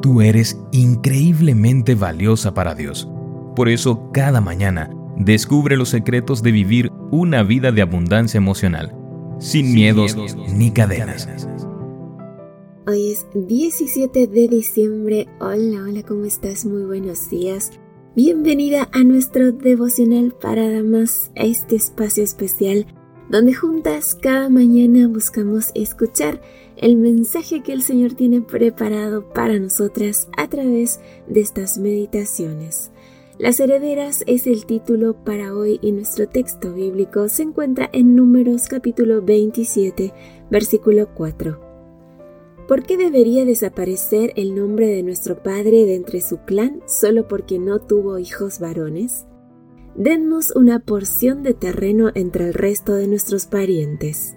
Tú eres increíblemente valiosa para Dios. Por eso, cada mañana, descubre los secretos de vivir una vida de abundancia emocional, sin, miedos, ni cadenas. Hoy es 17 de diciembre. Hola, hola, ¿cómo estás? Muy buenos días. Bienvenida a nuestro devocional para damas, a este espacio especial donde juntas cada mañana buscamos escuchar el mensaje que el Señor tiene preparado para nosotras a través de estas meditaciones. Las herederas es el título para hoy y nuestro texto bíblico se encuentra en Números capítulo 27, versículo 4. ¿Por qué debería desaparecer el nombre de nuestro padre de entre su clan solo porque no tuvo hijos varones? Dennos una porción de terreno entre el resto de nuestros parientes.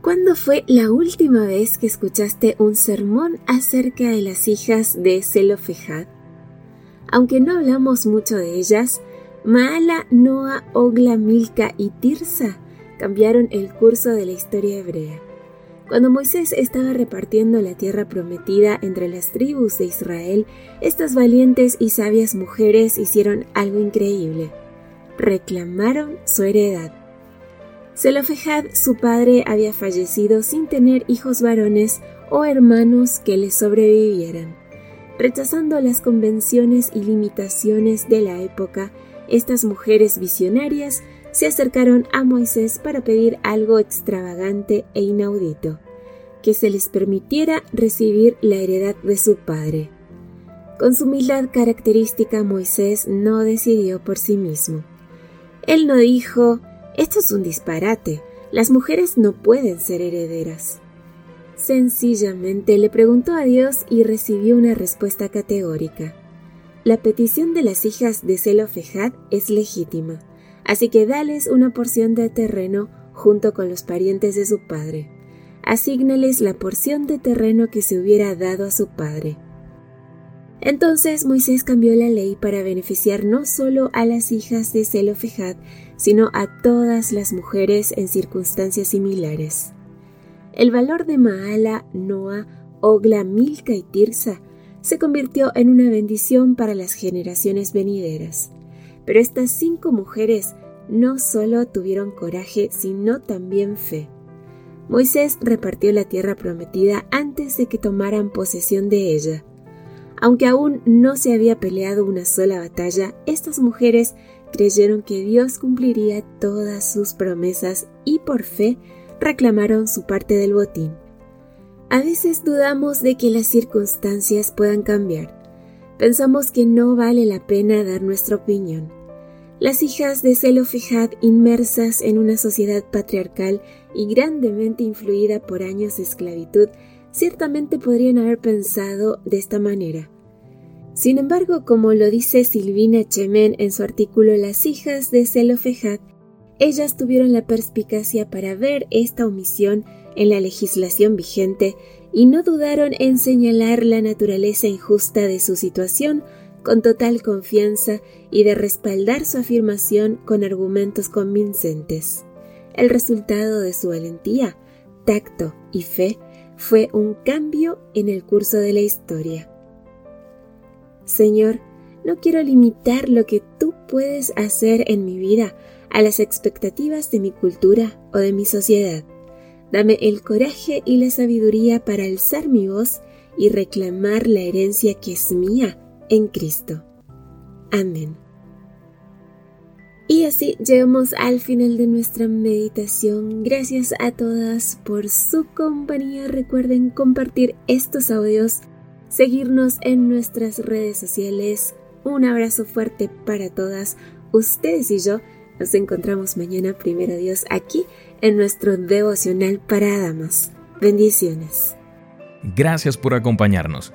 ¿Cuándo fue la última vez que escuchaste un sermón acerca de las hijas de Zelofejad? Aunque no hablamos mucho de ellas, Maala, Noa, Ogla, Milka y Tirsa cambiaron el curso de la historia hebrea. Cuando Moisés estaba repartiendo la tierra prometida entre las tribus de Israel, estas valientes y sabias mujeres hicieron algo increíble. Reclamaron su heredad. Zelofejad, su padre, había fallecido sin tener hijos varones o hermanos que le sobrevivieran. Rechazando las convenciones y limitaciones de la época, estas mujeres visionarias se acercaron a Moisés para pedir algo extravagante e inaudito, que se les permitiera recibir la heredad de su padre. Con su humildad característica, Moisés no decidió por sí mismo. Él no dijo, esto es un disparate, las mujeres no pueden ser herederas. Sencillamente le preguntó a Dios y recibió una respuesta categórica. La petición de las hijas de Zelofejad es legítima Así que dales una porción de terreno junto con los parientes de su padre. Asígnales la porción de terreno que se hubiera dado a su padre. Entonces Moisés cambió la ley para beneficiar no solo a las hijas de Zelofejad, sino a todas las mujeres en circunstancias similares. El valor de Maala, Noa, Ogla, Milca y Tirsa se convirtió en una bendición para las generaciones venideras. Pero estas cinco mujeres no solo tuvieron coraje, sino también fe. Moisés repartió la tierra prometida antes de que tomaran posesión de ella. Aunque aún no se había peleado una sola batalla, estas mujeres creyeron que Dios cumpliría todas sus promesas y por fe reclamaron su parte del botín. A veces dudamos de que las circunstancias puedan cambiar. Pensamos que no vale la pena dar nuestra opinión. Las hijas de Zelofejad, inmersas en una sociedad patriarcal y grandemente influida por años de esclavitud, ciertamente podrían haber pensado de esta manera. Sin embargo, como lo dice Silvina Chemen en su artículo Las hijas de Zelofejad, ellas tuvieron la perspicacia para ver esta omisión en la legislación vigente y no dudaron en señalar la naturaleza injusta de su situación con total confianza y de respaldar su afirmación con argumentos convincentes. El resultado de su valentía, tacto y fe fue un cambio en el curso de la historia. Señor, no quiero limitar lo que tú puedes hacer en mi vida a las expectativas de mi cultura o de mi sociedad. Dame el coraje y la sabiduría para alzar mi voz y reclamar la herencia que es mía en Cristo. Amén. Y así llegamos al final de nuestra meditación. Gracias a todas por su compañía. Recuerden compartir estos audios, seguirnos en nuestras redes sociales. Un abrazo fuerte para todas. Ustedes y yo nos encontramos mañana, primero Dios, aquí en nuestro devocional para damas. Bendiciones. Gracias por acompañarnos.